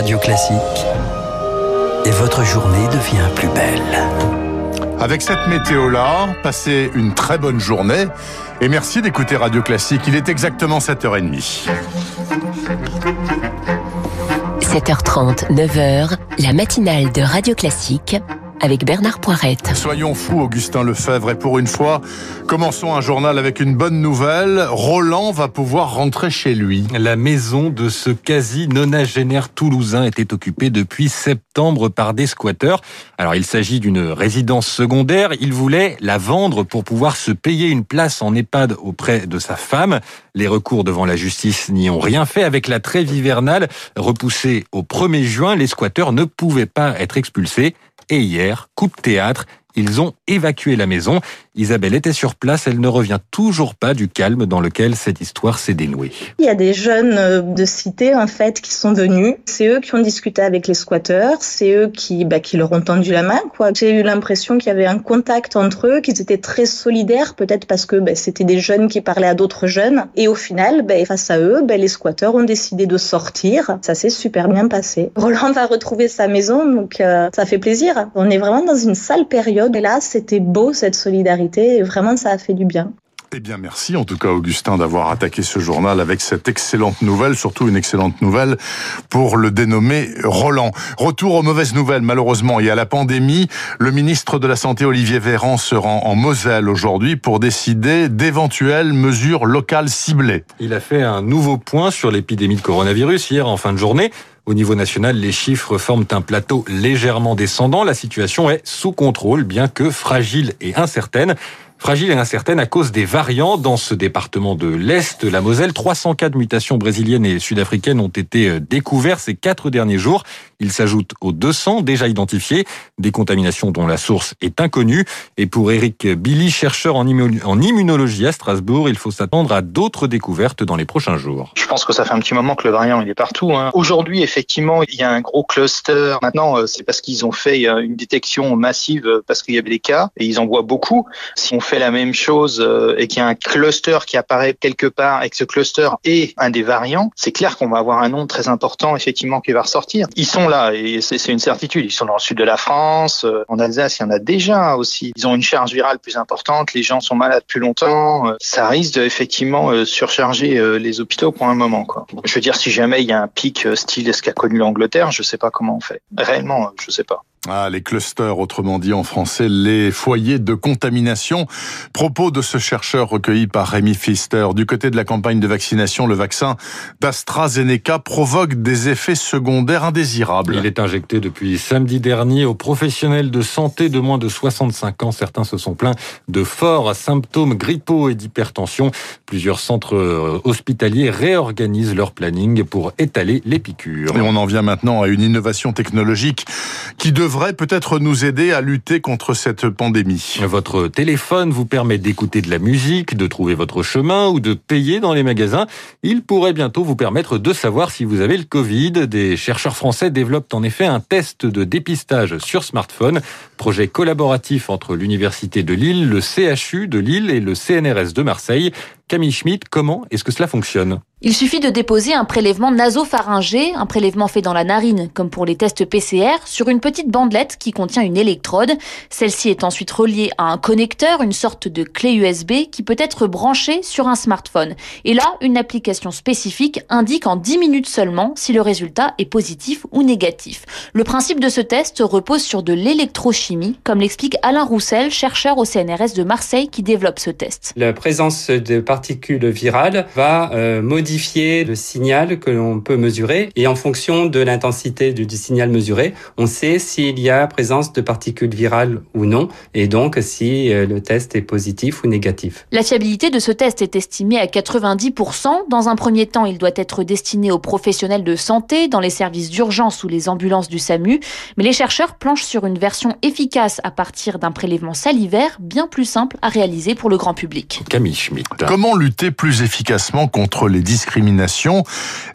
Radio Classique et votre journée devient plus belle. Avec cette météo-là, passez une très bonne journée et merci d'écouter Radio Classique. Il est exactement 7h30. 7h30, 9h, la matinale de Radio Classique avec Bernard Poirette. Soyons fous, Augustin Lefebvre, et pour une fois, commençons un journal avec une bonne nouvelle. Roland va pouvoir rentrer chez lui. La maison de ce quasi nonagénaire toulousain était occupée depuis septembre par des squatteurs. Alors il s'agit d'une résidence secondaire. Il voulait la vendre pour pouvoir se payer une place en EHPAD auprès de sa femme. Les recours devant la justice n'y ont rien fait. Avec la trêve hivernale repoussée au 1er juin, les squatteurs ne pouvaient pas être expulsés. Et hier, coup de théâtre, ils ont évacué la maison. Isabelle était sur place, elle ne revient toujours pas du calme dans lequel cette histoire s'est dénouée. Il y a des jeunes euh, de cité en fait qui sont venus. C'est eux qui ont discuté avec les squatteurs, c'est eux qui bah, qui leur ont tendu la main quoi. J'ai eu l'impression qu'il y avait un contact entre eux, qu'ils étaient très solidaires peut-être parce que bah, c'était des jeunes qui parlaient à d'autres jeunes et au final bah, face à eux, bah, les squatteurs ont décidé de sortir. Ça s'est super bien passé. Roland va retrouver sa maison donc euh, ça fait plaisir. On est vraiment dans une sale période et là c'était beau cette solidarité et vraiment ça a fait du bien. Eh bien, merci en tout cas, Augustin, d'avoir attaqué ce journal avec cette excellente nouvelle, surtout une excellente nouvelle pour le dénommé Roland. Retour aux mauvaises nouvelles, malheureusement, et à la pandémie. Le ministre de la Santé, Olivier Véran, se rend en Moselle aujourd'hui pour décider d'éventuelles mesures locales ciblées. Il a fait un nouveau point sur l'épidémie de coronavirus hier en fin de journée. Au niveau national, les chiffres forment un plateau légèrement descendant. La situation est sous contrôle, bien que fragile et incertaine. Fragile et incertaine à cause des variants dans ce département de l'Est, la Moselle. 300 cas de mutations brésiliennes et sud-africaines ont été euh, découverts ces quatre derniers jours. Ils s'ajoutent aux 200 déjà identifiés, des contaminations dont la source est inconnue. Et pour Eric Billy, chercheur en immunologie à Strasbourg, il faut s'attendre à d'autres découvertes dans les prochains jours. Je pense que ça fait un petit moment que le variant il est partout. Hein. Aujourd'hui, effectivement, il y a un gros cluster. Maintenant, euh, c'est parce qu'ils ont fait euh, une détection massive parce qu'il y avait des cas et ils en voient beaucoup. Si on la même chose euh, et qu'il y a un cluster qui apparaît quelque part et que ce cluster est un des variants, c'est clair qu'on va avoir un nombre très important effectivement qui va ressortir. Ils sont là et c'est une certitude. Ils sont dans le sud de la France, euh, en Alsace, il y en a déjà aussi. Ils ont une charge virale plus importante, les gens sont malades plus longtemps. Euh, ça risque de effectivement surcharger les hôpitaux pour un moment. Quoi. Je veux dire, si jamais il y a un pic style ce qu'a connu l'Angleterre, je sais pas comment on fait. Réellement, je sais pas. Ah, les clusters, autrement dit en français, les foyers de contamination. Propos de ce chercheur recueilli par Rémi Pfister. Du côté de la campagne de vaccination, le vaccin d'AstraZeneca provoque des effets secondaires indésirables. Il est injecté depuis samedi dernier aux professionnels de santé de moins de 65 ans. Certains se sont plaints de forts symptômes grippaux et d'hypertension. Plusieurs centres euh, hospitaliers réorganisent leur planning pour étaler les piqûres. Et on en vient maintenant à une innovation technologique qui devrait devrait peut-être nous aider à lutter contre cette pandémie. Votre téléphone vous permet d'écouter de la musique, de trouver votre chemin ou de payer dans les magasins. Il pourrait bientôt vous permettre de savoir si vous avez le Covid. Des chercheurs français développent en effet un test de dépistage sur smartphone, projet collaboratif entre l'Université de Lille, le CHU de Lille et le CNRS de Marseille. Camille Schmidt, comment est-ce que cela fonctionne? Il suffit de déposer un prélèvement nasopharyngé, un prélèvement fait dans la narine, comme pour les tests PCR, sur une petite bandelette qui contient une électrode. Celle-ci est ensuite reliée à un connecteur, une sorte de clé USB qui peut être branchée sur un smartphone. Et là, une application spécifique indique en 10 minutes seulement si le résultat est positif ou négatif. Le principe de ce test repose sur de l'électrochimie, comme l'explique Alain Roussel, chercheur au CNRS de Marseille qui développe ce test. La présence de particules virales va euh, modifier le signal que l'on peut mesurer et en fonction de l'intensité du, signal mesuré, on sait s'il y a présence de particules virales ou non et donc si euh, le test est positif ou négatif. La fiabilité de ce test est estimée à 90%. Dans un premier temps, il doit être destiné aux professionnels de santé, dans les services d'urgence ou les ambulances du SAMU, mais les chercheurs planchent sur une version efficace à partir d'un prélèvement salivaire bien plus simple à réaliser pour le grand public. Camille Schmitt. Comment lutter plus efficacement contre les discrimination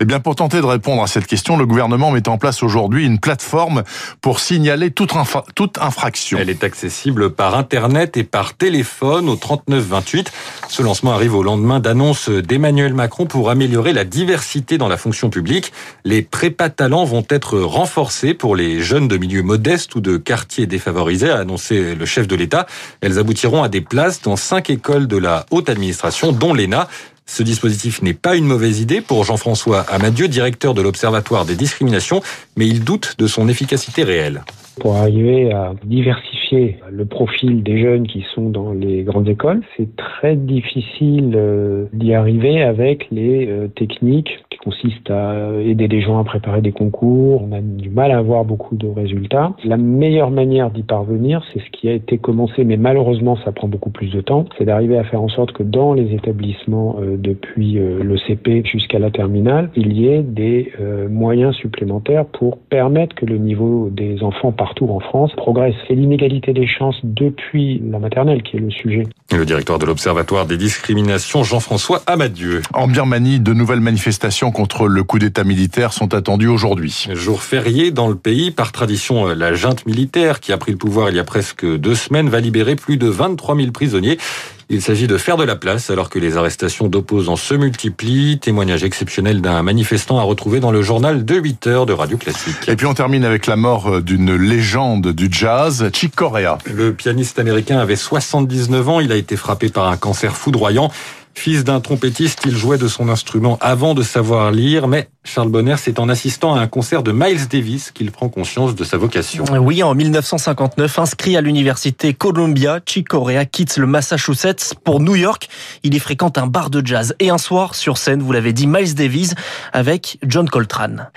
Eh bien, pour tenter de répondre à cette question, le gouvernement met en place aujourd'hui une plateforme pour signaler toute, toute infraction. Elle est accessible par Internet et par téléphone au 3928. Ce lancement arrive au lendemain d'annonces d'Emmanuel Macron pour améliorer la diversité dans la fonction publique. Les prépas talents vont être renforcés pour les jeunes de milieux modestes ou de quartiers défavorisés, a annoncé le chef de l'État. Elles aboutiront à des places dans cinq écoles de la haute administration, dont l'ENA. Ce dispositif n'est pas une mauvaise idée pour Jean-François Amadieu, directeur de l'Observatoire des discriminations, mais il doute de son efficacité réelle. Pour arriver à diversifier le profil des jeunes qui sont dans les grandes écoles, c'est très difficile euh, d'y arriver avec les euh, techniques qui consistent à aider les gens à préparer des concours. On a du mal à avoir beaucoup de résultats. La meilleure manière d'y parvenir, c'est ce qui a été commencé, mais malheureusement ça prend beaucoup plus de temps, c'est d'arriver à faire en sorte que dans les établissements euh, depuis le CP jusqu'à la terminale, il y ait des moyens supplémentaires pour permettre que le niveau des enfants partout en France progresse. C'est l'inégalité des chances depuis la maternelle qui est le sujet. Le directeur de l'Observatoire des discriminations, Jean-François Amadieu. En Birmanie, de nouvelles manifestations contre le coup d'État militaire sont attendues aujourd'hui. Jour férié dans le pays, par tradition, la junte militaire qui a pris le pouvoir il y a presque deux semaines va libérer plus de 23 000 prisonniers. Il s'agit de faire de la place alors que les arrestations d'opposants se multiplient. Témoignage exceptionnel d'un manifestant à retrouver dans le journal de 8 heures de Radio Classique. Et puis on termine avec la mort d'une légende du jazz, Chick Corea. Le pianiste américain avait 79 ans. Il a été frappé par un cancer foudroyant. Fils d'un trompettiste, il jouait de son instrument avant de savoir lire, mais Charles Bonner, c'est en assistant à un concert de Miles Davis qu'il prend conscience de sa vocation. Oui, en 1959, inscrit à l'université Columbia, Chick Corea quitte le Massachusetts pour New York. Il y fréquente un bar de jazz et un soir, sur scène, vous l'avez dit, Miles Davis avec John Coltrane.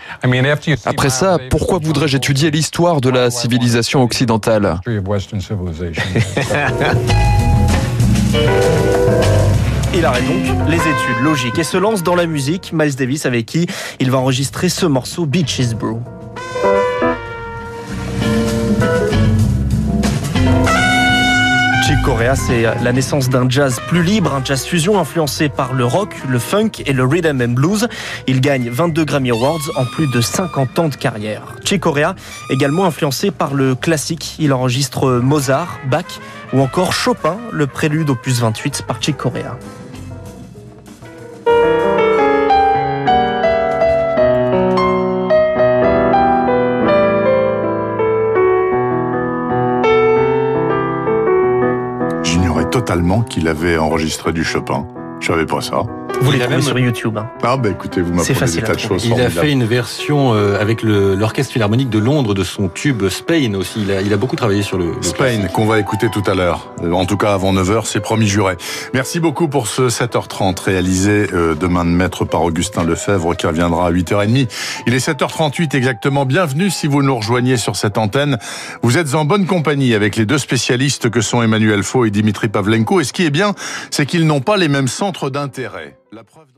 Après ça, pourquoi voudrais-je étudier l'histoire de la civilisation occidentale? Il arrête donc les études logiques et se lance dans la musique. Miles Davis avec qui il va enregistrer ce morceau Beaches Brew. Chick Corea, c'est la naissance d'un jazz plus libre, un jazz fusion influencé par le rock, le funk et le rhythm and blues. Il gagne 22 Grammy Awards en plus de 50 ans de carrière. Chick Corea, également influencé par le classique, il enregistre Mozart, Bach ou encore Chopin, le prélude opus 28 par Chick Corea. Qu'il avait enregistré du Chopin. Je savais pas ça. Vous les trouvez sur YouTube. Hein. Ah bah écoutez, vous m'apprenez des tas de choses. Il a fait une version euh, avec l'orchestre philharmonique de Londres de son tube Spain aussi. Il a, il a beaucoup travaillé sur le, le Spain qu'on va écouter tout à l'heure. En tout cas avant 9h, c'est promis juré. Merci beaucoup pour ce 7h30 réalisé euh, demain de maître par Augustin Lefebvre qui reviendra à 8h30. Il est 7h38 exactement. Bienvenue si vous nous rejoignez sur cette antenne. Vous êtes en bonne compagnie avec les deux spécialistes que sont Emmanuel Faux et Dimitri Pavlenko. Et ce qui est bien, c'est qu'ils n'ont pas les mêmes centres d'intérêt. La preuve